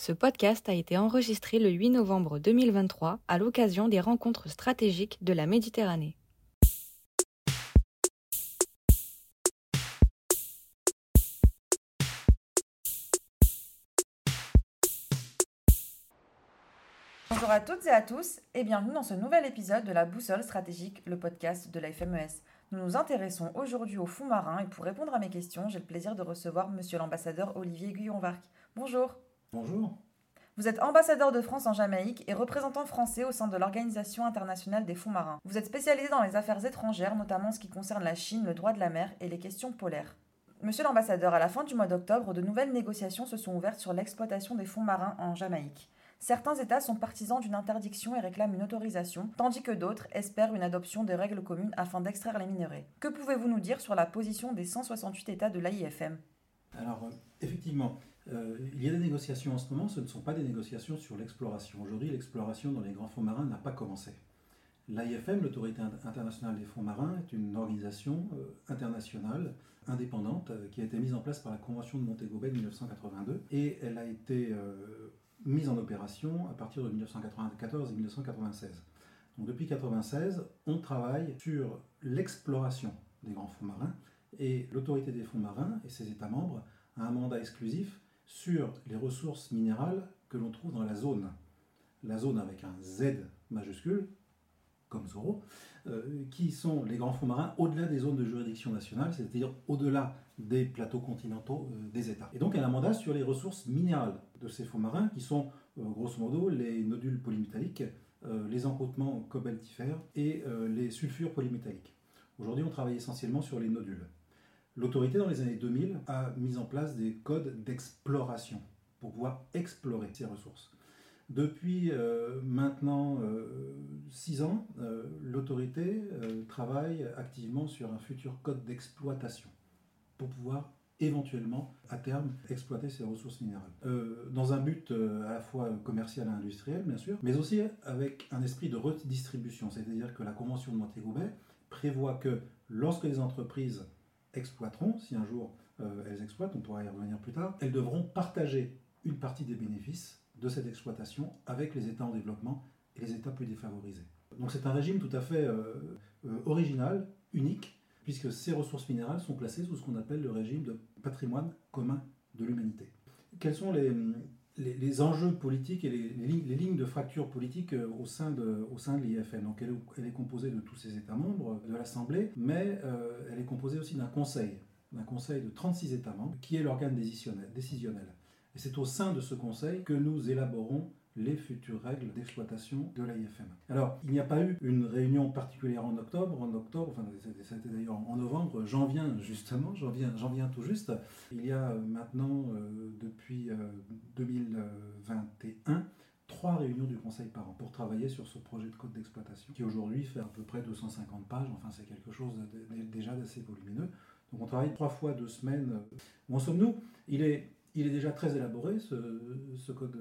Ce podcast a été enregistré le 8 novembre 2023 à l'occasion des rencontres stratégiques de la Méditerranée. Bonjour à toutes et à tous et bienvenue dans ce nouvel épisode de la Boussole stratégique, le podcast de la FMES. Nous nous intéressons aujourd'hui au fond marin et pour répondre à mes questions, j'ai le plaisir de recevoir monsieur l'ambassadeur Olivier Guyon-Varc. Bonjour. Bonjour. Vous êtes ambassadeur de France en Jamaïque et représentant français au sein de l'Organisation internationale des fonds marins. Vous êtes spécialisé dans les affaires étrangères, notamment en ce qui concerne la Chine, le droit de la mer et les questions polaires. Monsieur l'ambassadeur, à la fin du mois d'octobre, de nouvelles négociations se sont ouvertes sur l'exploitation des fonds marins en Jamaïque. Certains États sont partisans d'une interdiction et réclament une autorisation, tandis que d'autres espèrent une adoption de règles communes afin d'extraire les minerais. Que pouvez-vous nous dire sur la position des 168 États de l'AIFM Alors, euh, effectivement, euh, il y a des négociations en ce moment, ce ne sont pas des négociations sur l'exploration. Aujourd'hui, l'exploration dans les grands fonds marins n'a pas commencé. L'AIFM, l'Autorité internationale des fonds marins, est une organisation euh, internationale indépendante qui a été mise en place par la Convention de Montego Bay de 1982 et elle a été mise en opération à partir de 1994 et 1996. Donc depuis 1996, on travaille sur l'exploration des grands fonds marins et l'autorité des fonds marins et ses États membres a un mandat exclusif sur les ressources minérales que l'on trouve dans la zone. La zone avec un Z majuscule, comme Zoro, euh, qui sont les grands fonds marins au-delà des zones de juridiction nationale, c'est-à-dire au-delà des plateaux continentaux euh, des États. Et donc elle a un mandat sur les ressources minérales de ces fonds marins, qui sont euh, grosso modo les nodules polymétalliques, les encôtements cobaltifères et les sulfures polymétalliques. Aujourd'hui, on travaille essentiellement sur les nodules. L'autorité, dans les années 2000, a mis en place des codes d'exploration pour pouvoir explorer ces ressources. Depuis euh, maintenant 6 euh, ans, euh, l'autorité travaille activement sur un futur code d'exploitation pour pouvoir éventuellement, à terme, exploiter ces ressources minérales. dans un but à la fois commercial et industriel, bien sûr, mais aussi avec un esprit de redistribution, c'est-à-dire que la Convention de Montego prévoit que lorsque les entreprises exploiteront, si un jour elles exploitent, on pourra y revenir plus tard, elles devront partager une partie des bénéfices de cette exploitation avec les États en développement et les États plus défavorisés. Donc c'est un régime tout à fait euh, euh, original, unique, puisque ces ressources minérales sont placées sous ce qu'on appelle le régime de patrimoine commun de l'humanité. Quels sont les, les, enjeux politiques et les, lignes de fracture politique euh, au sein de, de l'IFN Donc elle, est composée de tous ces États membres de l'Assemblée, mais elle est composée aussi d'un conseil, d'un conseil de 36 États membres, qui est l'organe décisionnel. décisionnel. Et c'est au sein de ce conseil que nous élaborons les futures règles d'exploitation de l'AIFM. Alors, il n'y a pas eu une réunion particulière en octobre. En octobre, enfin, c'était d'ailleurs en novembre, j'en viens justement, j'en viens, j'en viens tout juste. Il y a maintenant, euh, depuis 2021, euh, trois réunions du Conseil par an pour travailler sur ce projet de code d'exploitation qui aujourd'hui fait à peu près 250 pages. Enfin, c'est quelque chose déjà d'assez volumineux. Donc, on travaille trois fois deux semaines. Où en sommes-nous? Il est il est déjà très élaboré, ce, code,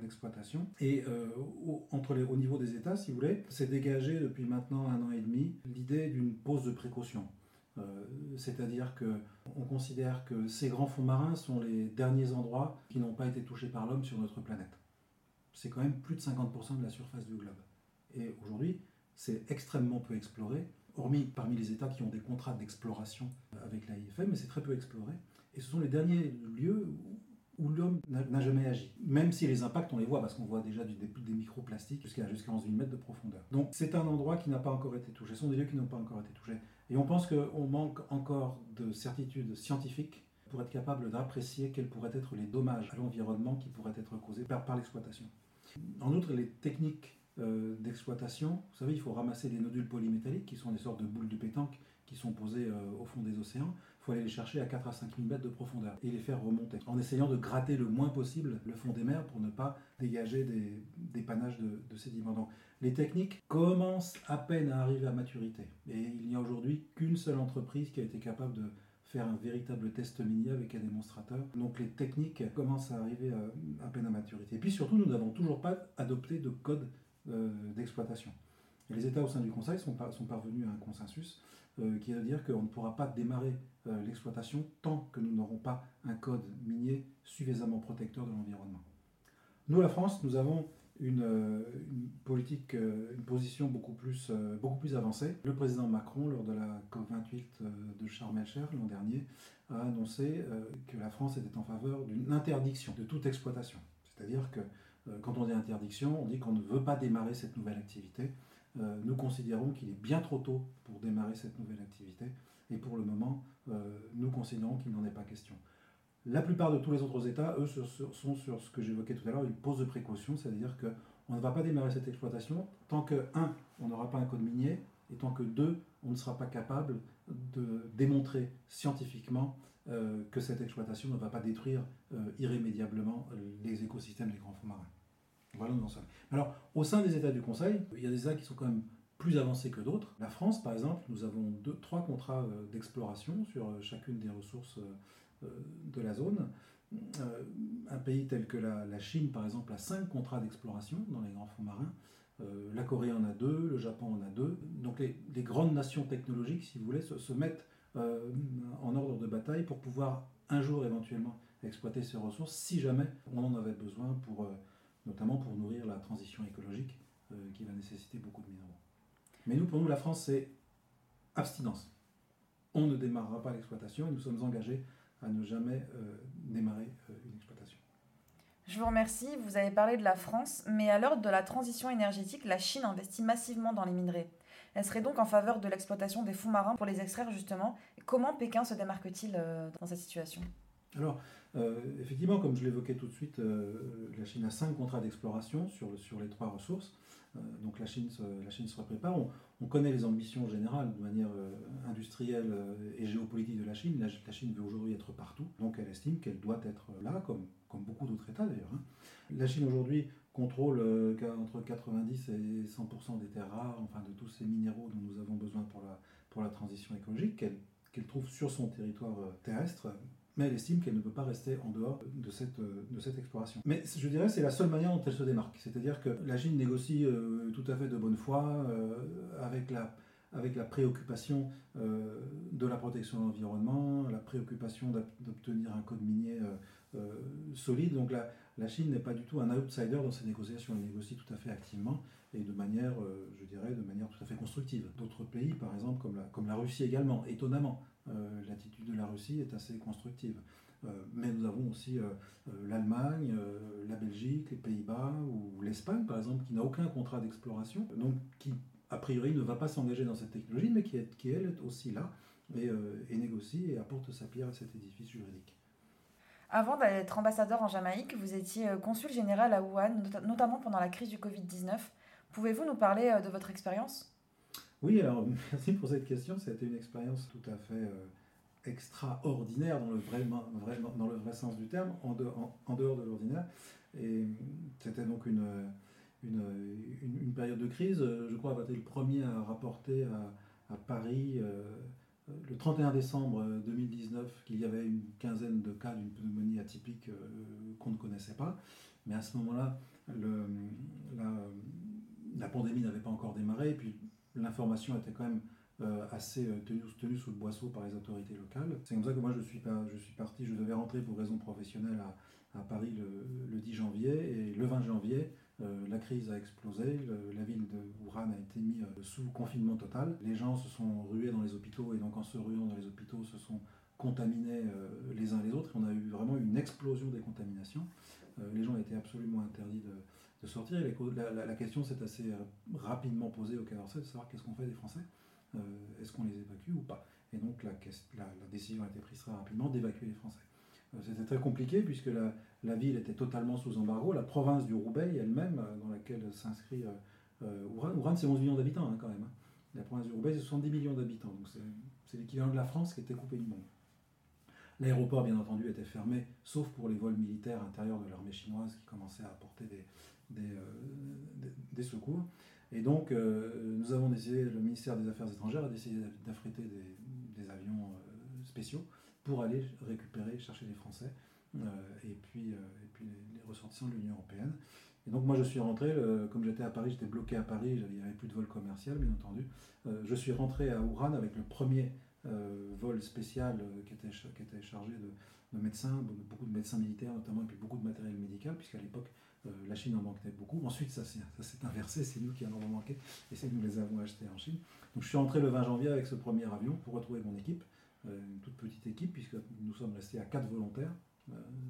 d'exploitation. Et euh, au, entre les, au niveau des États, si vous voulez, c'est dégagé depuis maintenant un an et demi l'idée d'une pause de précaution. Euh, c'est-à-dire qu'on considère que ces grands fonds marins sont les derniers endroits qui n'ont pas été touchés par l'homme sur notre planète. C'est quand même plus de 50% de la surface du globe. Et aujourd'hui, c'est extrêmement peu exploré, hormis parmi les États qui ont des contrats d'exploration avec l'AIFM, mais c'est très peu exploré. Et ce sont les derniers lieux où l'homme n'a jamais agi. Même si les impacts, on les voit, parce qu'on voit déjà des, microplastiques jusqu'à jusqu'à 11 000 mètres de profondeur. Donc c'est un endroit qui n'a pas encore été touché. Ce sont des lieux qui n'ont pas encore été touchés. Et on pense qu'on manque encore de certitude scientifique pour être capable d'apprécier quels pourraient être les dommages à l'environnement qui pourraient être causés par, par l'exploitation. En outre, les techniques euh, d'exploitation, vous savez, il faut ramasser des nodules polymétalliques qui sont des sortes de boules de pétanque qui sont posées euh, au fond des océans faut aller les chercher à 4 à 5 000 mètres de profondeur et les faire remonter, en essayant de gratter le moins possible le fond des mers pour ne pas dégager des, panaches de, de, sédiments. Donc les techniques commencent à peine à arriver à maturité. Et il n'y a aujourd'hui qu'une seule entreprise qui a été capable de faire un véritable test mini avec un démonstrateur. Donc les techniques commencent à arriver à, peine à maturité. Et puis surtout, nous n'avons toujours pas adopté de code euh, d'exploitation. les États au sein du Conseil sont parvenus à un consensus qui est de dire qu'on ne pourra pas démarrer l'exploitation tant que nous n'aurons pas un code minier suffisamment protecteur de l'environnement. Nous, la France, nous avons une, une, politique, une position beaucoup plus, beaucoup plus avancée. Le président Macron, lors de la COP28 de Sharm el-Sheikh l'an dernier, a annoncé que la France était en faveur d'une interdiction de toute exploitation. C'est-à-dire que quand on dit interdiction, on dit qu'on ne veut pas démarrer cette nouvelle activité. Nous considérons qu'il est bien trop tôt pour démarrer cette nouvelle activité et pour le moment, nous considérons qu'il n'en est pas question. La plupart de tous les autres États, eux, sont sur ce que j'évoquais tout à l'heure, une pose de précaution, c'est-à-dire qu'on ne va pas démarrer cette exploitation tant que, un, on n'aura pas un code minier, et tant que, deux, on ne sera pas capable de démontrer scientifiquement euh, que cette exploitation ne va pas détruire euh, irrémédiablement les écosystèmes des grands fonds marins. Voilà Alors, au sein des États du Conseil, il y a des États qui sont quand même plus avancés que d'autres. La France, par exemple, nous avons deux, trois contrats euh, d'exploration sur chacune des ressources de la zone. Euh, un pays tel que la, Chine, par exemple, a cinq contrats d'exploration dans les grands fonds marins. Euh, la Corée en a deux, le Japon en a deux. Donc les, grandes nations technologiques, si vous voulez, se, mettent euh, en ordre de bataille pour pouvoir un jour éventuellement exploiter ces ressources si jamais on en avait besoin, pour, notamment pour nourrir la transition écologique qui va nécessiter beaucoup de minéraux. Mais nous, pour nous, la France, c'est abstinence. On ne démarrera pas l'exploitation et nous sommes engagés à ne jamais euh, démarrer euh, une exploitation. Je vous remercie. Vous avez parlé de la France, mais à l'heure de la transition énergétique, la Chine investit massivement dans les minerais. Elle serait donc en faveur de l'exploitation des fonds marins pour les extraire justement. Comment Pékin se démarque-t-il euh, dans cette situation? Alors, effectivement, comme je l'évoquais tout de suite, la Chine a cinq contrats d'exploration sur, les trois ressources. donc la Chine, la se prépare. On connaît les ambitions générales de manière euh, industrielle euh, et géopolitique de la Chine. La, Chine veut aujourd'hui être partout, donc elle estime qu'elle doit être là, comme, beaucoup d'autres États d'ailleurs. Hein. La Chine aujourd'hui contrôle euh, entre 90 et 100% des terres rares, enfin de tous ces minéraux dont nous avons besoin la, pour la transition écologique, qu'elle trouve sur son territoire terrestre, mais elle estime qu'elle ne peut pas rester en dehors de cette, de cette exploration. Mais je dirais c'est la seule manière dont elle se démarque. C'est-à-dire que la Chine négocie euh, tout à fait de bonne foi euh, avec, la, avec la préoccupation euh, de la protection de l'environnement, la préoccupation d'obtenir un code minier solide. Donc la, Chine n'est pas du tout un outsider dans ces négociations. Elle négocie tout à fait activement et de manière, je dirais, de manière tout à fait constructive. D'autres pays, par exemple, comme la, comme la Russie également, étonnamment, euh, l'attitude de la Russie est assez constructive. Euh, mais nous avons aussi euh, l'Allemagne, la Belgique, les Pays-Bas ou l'Espagne, par exemple, qui n'a aucun contrat d'exploration, donc qui, a priori, ne va pas s'engager dans cette technologie, mais qui, est, qui elle, est aussi là et, et négocie et apporte sa pierre à cet édifice juridique. Avant d'être ambassadeur en Jamaïque, vous étiez consul général à Wuhan, notamment pendant la crise du Covid-19. Pouvez-vous nous parler de votre expérience? Oui, alors merci pour cette question. Ça a été une expérience tout à fait euh, extraordinaire dans le vrai, dans le vrai sens du terme, en, en, dehors de l'ordinaire. Et c'était donc une, une, période de crise. Je crois avoir été le premier à rapporter à, à Paris euh, le 31 décembre 2019 qu'il y avait une quinzaine de cas d'une pneumonie atypique euh, qu'on ne connaissait pas. Mais à ce moment-là, la, pandémie n'avait pas encore démarré. Et puis l'information était quand même euh, assez euh, tenue, sous le boisseau par les autorités locales. C'est comme ça que moi je suis, parti, je devais rentrer pour raisons professionnelles à, Paris le, 10 janvier et le 20 janvier, euh, la crise a explosé, la ville de Wuhan a été mise sous confinement total. Les gens se sont rués dans les hôpitaux et donc en se ruant dans les hôpitaux se sont contaminés les uns les autres. on a eu vraiment une explosion des contaminations. les gens étaient absolument interdits de, sortir. la, question s'est assez euh, rapidement posée au Quai de savoir qu'est-ce qu'on fait des Français. Euh, est-ce qu'on les évacue ou pas? Et donc la, décision a été prise très rapidement d'évacuer les Français. Euh, c'était très compliqué puisque la, ville était totalement sous embargo. La province du Roubaix elle-même, dans laquelle s'inscrit euh, Ouran, c'est 11 millions d'habitants hein, quand même. Hein. La province du Roubaix, c'est 70 millions d'habitants. Donc c'est l'équivalent de la France qui était coupée du monde. L'aéroport, bien entendu, était fermé, sauf pour les vols militaires intérieurs de l'armée chinoise qui commençaient à apporter des, euh, secours. Et donc, euh, nous avons décidé, le ministère des Affaires étrangères a décidé d'affréter des, avions euh, spéciaux pour aller récupérer, chercher les Français et puis, et puis les, ressortissants de l'Union européenne. Et donc moi je suis rentré, comme j'étais à Paris, j'étais bloqué à Paris, il n'y avait plus de vol commercial bien entendu. je suis rentré à Ouran avec le premier vol spécial qui, était, qui était chargé de, médecins, beaucoup de médecins militaires notamment, et puis beaucoup de matériel médical, puisqu'à l'époque la Chine en manquait beaucoup. Ensuite ça s'est inversé, c'est nous qui en avons manqué, et c'est nous les avons achetés en Chine. Donc je suis rentré le 20 janvier avec ce premier avion pour retrouver mon équipe, une toute petite équipe, puisque nous sommes restés à quatre volontaires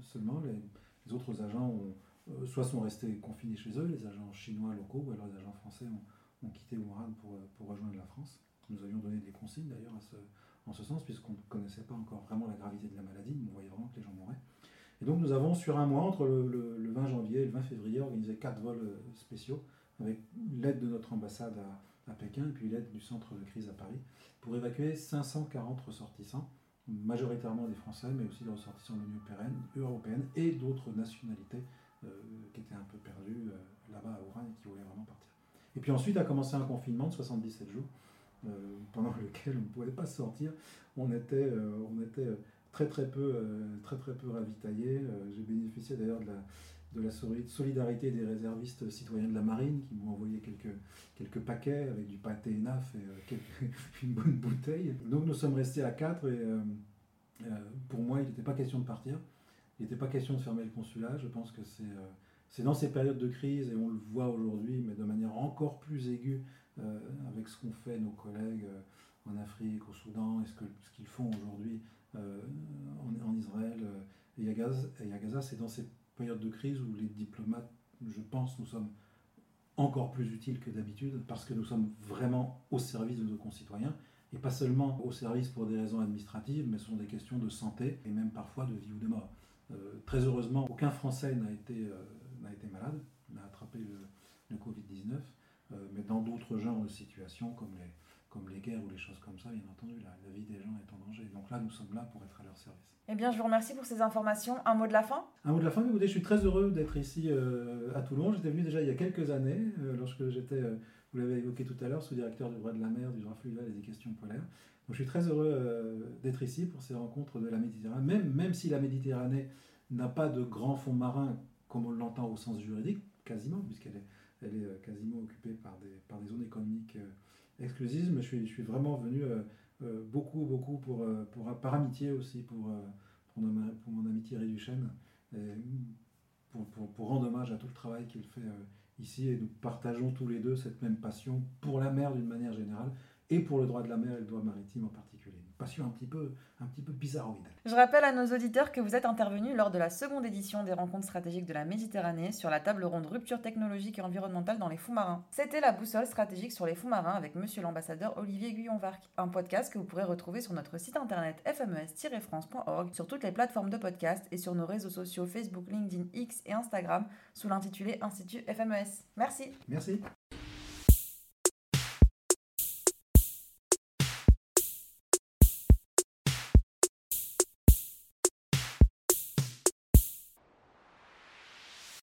seulement. Les, autres agents euh, soit sont restés confinés chez eux, les agents chinois locaux, ou alors les agents français ont, quitté Wuhan pour, euh, rejoindre la France. Nous avions donné des consignes d'ailleurs en ce sens, puisqu'on ne connaissait pas encore vraiment la gravité de la maladie, on voyait vraiment que les gens mouraient. Et donc nous avons sur un mois, entre le, 20 janvier et le 20 février, organisé quatre vols euh, spéciaux, avec l'aide de notre ambassade à, à Pékin et puis l'aide du centre de crise à Paris, pour évacuer 540 ressortissants, majoritairement des Français, mais aussi des ressortissants de l'Union européenne et d'autres nationalités euh, qui étaient un peu perdus euh, là-bas à Oran et qui voulaient vraiment partir. Et puis ensuite a commencé un confinement de 77 jours, euh, pendant lequel on ne pouvait pas sortir. On était, on était très très peu, très, très peu ravitaillés. J'ai bénéficié d'ailleurs de la, de la solidarité des réservistes citoyens de la marine qui m'ont envoyé quelques, quelques paquets avec du pâté naf et une bonne bouteille. Donc nous sommes restés à quatre et pour moi il n'était pas question de partir. Il n'était pas question de fermer le consulat. Je pense que euh, c'est dans ces périodes de crise, et on le voit aujourd'hui, mais de manière encore plus aiguë euh, avec ce qu'ont fait nos collègues euh, en Afrique, au Soudan, et ce qu'ils font aujourd'hui en, Israël et à Gaza. Gaza, c'est périodes de crise où les diplomates, je pense, nous sommes encore plus utiles que d'habitude, parce que nous sommes vraiment au service de nos concitoyens et pas seulement au service pour des raisons administratives, mais ce sont des questions de santé et même parfois de vie ou de mort. Euh, très heureusement, aucun Français n'a été, euh, été malade, n'a attrapé le, Covid-19, euh, mais dans d'autres genres de situations, comme les, comme les guerres ou les choses comme ça, bien entendu, la, vie des gens est en danger. Donc là, nous sommes là pour être à leur service. Eh bien, je vous remercie pour ces informations. Un mot de la fin? Un mot de la fin, écoutez, je suis très heureux d'être ici à Toulon. J'étais venu déjà il y a quelques années, lorsque j'étais, vous l'avez évoqué tout à l'heure, sous-directeur du droit de la mer, du droit fluvial et des questions polaires. Donc je suis très heureux d'être ici pour ces rencontres de la Méditerranée, même, même si la Méditerranée n'a pas de grands fonds marins comme on l'entend au sens juridique, quasiment, puisqu'elle est, elle est euh, quasiment occupée par des, par des zones économiques euh, exclusives. Mais je suis, je suis vraiment venu euh, beaucoup, beaucoup pour, pour, par amitié aussi, pour, pour, mon, amitié Réduchène, pour, pour, pour, rendre hommage à tout le travail qu'il fait ici. Et nous partageons tous les deux cette même passion pour la mer d'une manière générale et pour le droit de la mer et le droit maritime en particulier un petit peu, un petit peu bizarroïde. Je rappelle à nos auditeurs que vous êtes intervenus lors de la seconde édition des rencontres stratégiques de la Méditerranée sur la table ronde rupture technologique et environnementale dans les fonds marins. C'était la boussole stratégique sur les fonds marins avec monsieur l'ambassadeur Olivier Guyon-Varc, un podcast que vous pourrez retrouver sur notre site internet fmes-france.org, sur toutes les plateformes de podcast et sur nos réseaux sociaux Facebook, LinkedIn, X et Instagram sous l'intitulé Institut FMES. Merci. Merci.